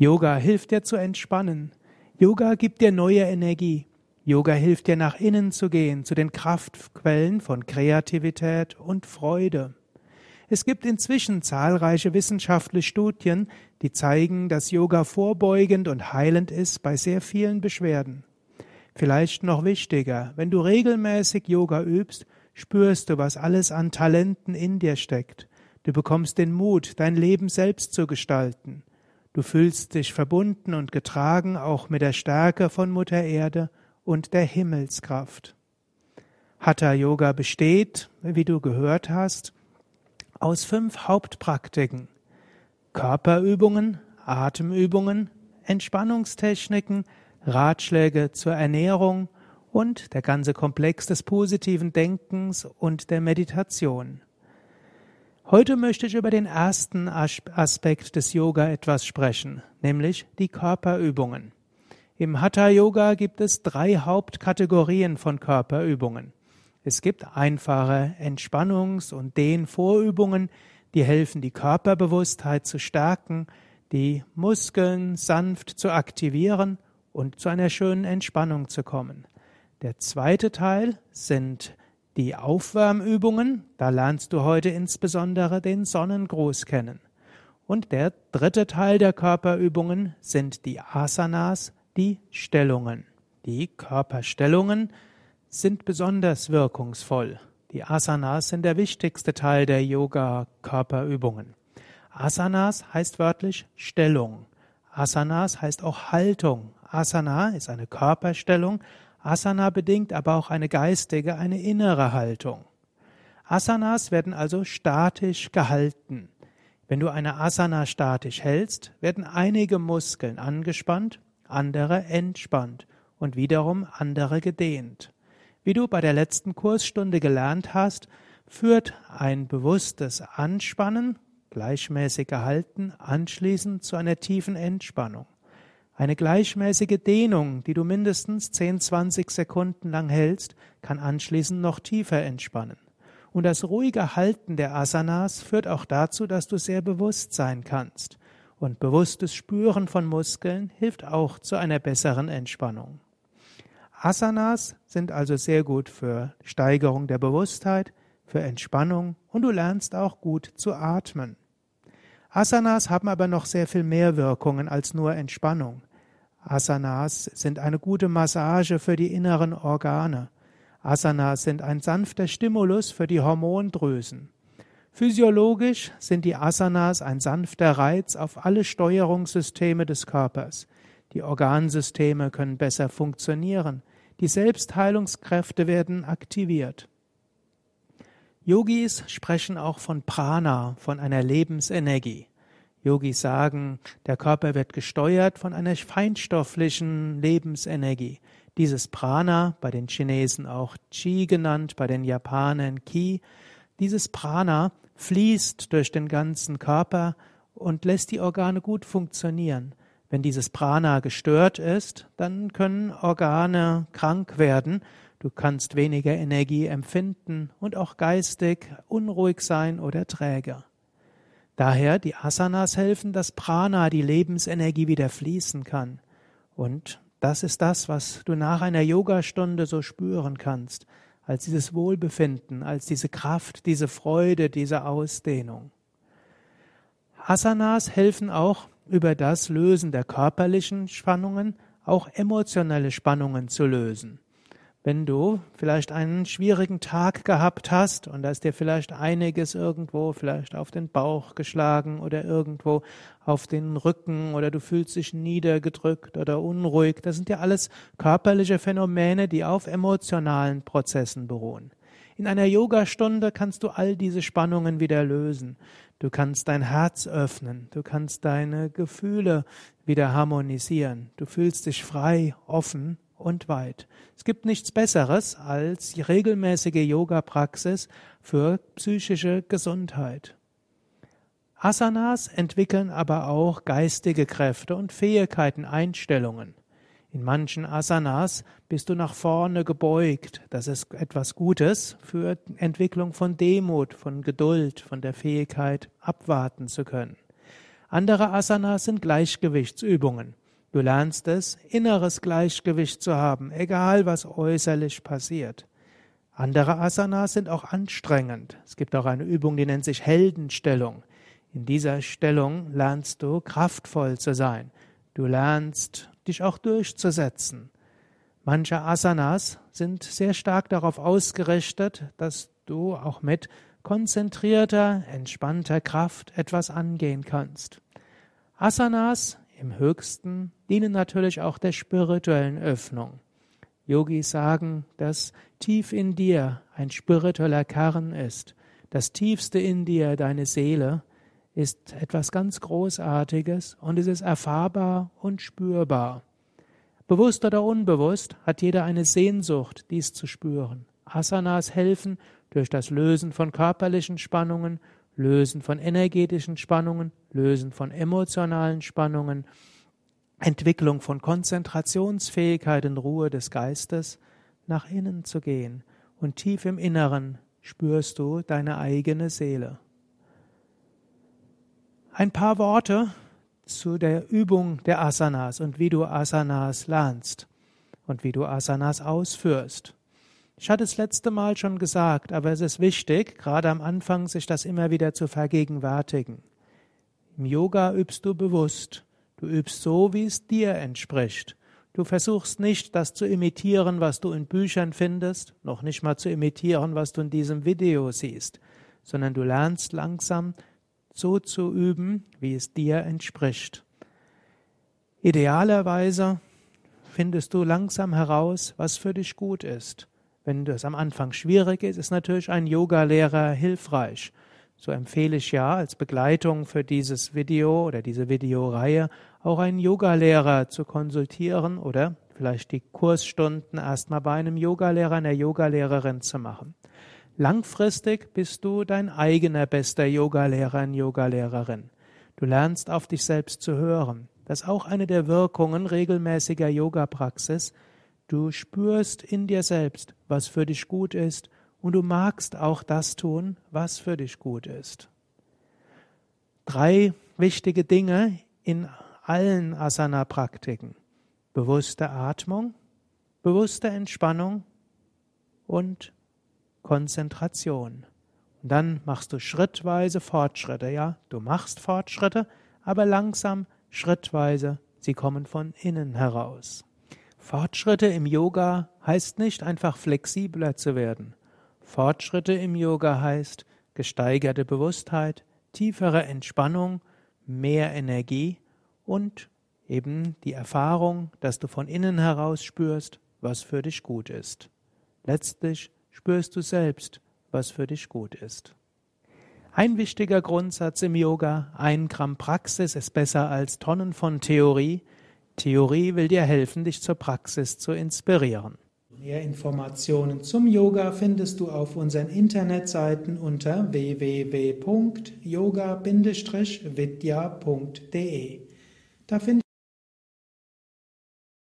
Yoga hilft dir zu entspannen. Yoga gibt dir neue Energie. Yoga hilft dir nach innen zu gehen, zu den Kraftquellen von Kreativität und Freude. Es gibt inzwischen zahlreiche wissenschaftliche Studien, die zeigen, dass Yoga vorbeugend und heilend ist bei sehr vielen Beschwerden. Vielleicht noch wichtiger, wenn du regelmäßig Yoga übst, spürst du, was alles an Talenten in dir steckt. Du bekommst den Mut, dein Leben selbst zu gestalten. Du fühlst dich verbunden und getragen auch mit der Stärke von Mutter Erde und der Himmelskraft. Hatha Yoga besteht, wie du gehört hast, aus fünf Hauptpraktiken. Körperübungen, Atemübungen, Entspannungstechniken, Ratschläge zur Ernährung und der ganze Komplex des positiven Denkens und der Meditation. Heute möchte ich über den ersten Aspekt des Yoga etwas sprechen, nämlich die Körperübungen. Im Hatha Yoga gibt es drei Hauptkategorien von Körperübungen. Es gibt einfache Entspannungs- und Dehnvorübungen, die helfen, die Körperbewusstheit zu stärken, die Muskeln sanft zu aktivieren und zu einer schönen Entspannung zu kommen. Der zweite Teil sind die Aufwärmübungen, da lernst du heute insbesondere den Sonnengruß kennen. Und der dritte Teil der Körperübungen sind die Asanas, die Stellungen. Die Körperstellungen sind besonders wirkungsvoll. Die Asanas sind der wichtigste Teil der Yoga-Körperübungen. Asanas heißt wörtlich Stellung. Asanas heißt auch Haltung. Asana ist eine Körperstellung, Asana bedingt aber auch eine geistige, eine innere Haltung. Asanas werden also statisch gehalten. Wenn du eine Asana statisch hältst, werden einige Muskeln angespannt, andere entspannt und wiederum andere gedehnt. Wie du bei der letzten Kursstunde gelernt hast, führt ein bewusstes Anspannen, gleichmäßig gehalten, anschließend zu einer tiefen Entspannung. Eine gleichmäßige Dehnung, die du mindestens 10, 20 Sekunden lang hältst, kann anschließend noch tiefer entspannen. Und das ruhige Halten der Asanas führt auch dazu, dass du sehr bewusst sein kannst. Und bewusstes Spüren von Muskeln hilft auch zu einer besseren Entspannung. Asanas sind also sehr gut für Steigerung der Bewusstheit, für Entspannung und du lernst auch gut zu atmen. Asanas haben aber noch sehr viel mehr Wirkungen als nur Entspannung. Asanas sind eine gute Massage für die inneren Organe. Asanas sind ein sanfter Stimulus für die Hormondrüsen. Physiologisch sind die Asanas ein sanfter Reiz auf alle Steuerungssysteme des Körpers. Die Organsysteme können besser funktionieren. Die Selbstheilungskräfte werden aktiviert. Yogis sprechen auch von Prana, von einer Lebensenergie. Yogis sagen, der Körper wird gesteuert von einer feinstofflichen Lebensenergie. Dieses Prana, bei den Chinesen auch Qi genannt, bei den Japanern Ki, dieses Prana fließt durch den ganzen Körper und lässt die Organe gut funktionieren. Wenn dieses Prana gestört ist, dann können Organe krank werden, du kannst weniger Energie empfinden und auch geistig unruhig sein oder träger. Daher die Asanas helfen, dass Prana, die Lebensenergie wieder fließen kann. Und das ist das, was du nach einer Yogastunde so spüren kannst, als dieses Wohlbefinden, als diese Kraft, diese Freude, diese Ausdehnung. Asanas helfen auch über das Lösen der körperlichen Spannungen, auch emotionelle Spannungen zu lösen. Wenn du vielleicht einen schwierigen Tag gehabt hast und da ist dir vielleicht einiges irgendwo vielleicht auf den Bauch geschlagen oder irgendwo auf den Rücken oder du fühlst dich niedergedrückt oder unruhig, das sind ja alles körperliche Phänomene, die auf emotionalen Prozessen beruhen. In einer Yogastunde kannst du all diese Spannungen wieder lösen. Du kannst dein Herz öffnen, du kannst deine Gefühle wieder harmonisieren, du fühlst dich frei, offen und weit. Es gibt nichts Besseres als die regelmäßige Yoga-Praxis für psychische Gesundheit. Asanas entwickeln aber auch geistige Kräfte und Fähigkeiten, Einstellungen. In manchen Asanas bist du nach vorne gebeugt. Das ist etwas Gutes für Entwicklung von Demut, von Geduld, von der Fähigkeit, abwarten zu können. Andere Asanas sind Gleichgewichtsübungen. Du lernst es, inneres Gleichgewicht zu haben, egal was äußerlich passiert. Andere Asanas sind auch anstrengend. Es gibt auch eine Übung, die nennt sich Heldenstellung. In dieser Stellung lernst du kraftvoll zu sein. Du lernst dich auch durchzusetzen. Manche Asanas sind sehr stark darauf ausgerichtet, dass du auch mit konzentrierter, entspannter Kraft etwas angehen kannst. Asanas im höchsten dienen natürlich auch der spirituellen Öffnung. Yogis sagen, dass tief in dir ein spiritueller Kern ist. Das tiefste in dir, deine Seele, ist etwas ganz Großartiges und es ist erfahrbar und spürbar. Bewusst oder unbewusst hat jeder eine Sehnsucht, dies zu spüren. Asanas helfen durch das Lösen von körperlichen Spannungen, Lösen von energetischen Spannungen, Lösen von emotionalen Spannungen, Entwicklung von Konzentrationsfähigkeit und Ruhe des Geistes, nach innen zu gehen. Und tief im Inneren spürst du deine eigene Seele. Ein paar Worte zu der Übung der Asanas und wie du Asanas lernst und wie du Asanas ausführst. Ich hatte es letzte Mal schon gesagt, aber es ist wichtig, gerade am Anfang, sich das immer wieder zu vergegenwärtigen. Im Yoga übst du bewusst. Du übst so, wie es dir entspricht. Du versuchst nicht, das zu imitieren, was du in Büchern findest, noch nicht mal zu imitieren, was du in diesem Video siehst, sondern du lernst langsam so zu üben, wie es dir entspricht. Idealerweise findest du langsam heraus, was für dich gut ist. Wenn das am Anfang schwierig ist, ist natürlich ein Yogalehrer hilfreich. So empfehle ich ja als Begleitung für dieses Video oder diese Videoreihe auch einen Yogalehrer zu konsultieren oder vielleicht die Kursstunden erstmal bei einem Yogalehrer, einer Yogalehrerin zu machen. Langfristig bist du dein eigener bester Yogalehrer und Yogalehrerin. Du lernst auf dich selbst zu hören. Das ist auch eine der Wirkungen regelmäßiger Yoga-Praxis. Du spürst in dir selbst, was für dich gut ist und du magst auch das tun, was für dich gut ist. Drei wichtige Dinge in allen Asana-Praktiken. Bewusste Atmung, bewusste Entspannung und Konzentration. Und dann machst du schrittweise Fortschritte, ja? Du machst Fortschritte, aber langsam, schrittweise, sie kommen von innen heraus. Fortschritte im Yoga heißt nicht einfach flexibler zu werden. Fortschritte im Yoga heißt gesteigerte Bewusstheit, tiefere Entspannung, mehr Energie und eben die Erfahrung, dass du von innen heraus spürst, was für dich gut ist. Letztlich spürst du selbst, was für dich gut ist. Ein wichtiger Grundsatz im Yoga, ein Gramm Praxis ist besser als Tonnen von Theorie. Theorie will dir helfen, dich zur Praxis zu inspirieren. Mehr Informationen zum Yoga findest du auf unseren Internetseiten unter www.yoga-vidya.de. Da findest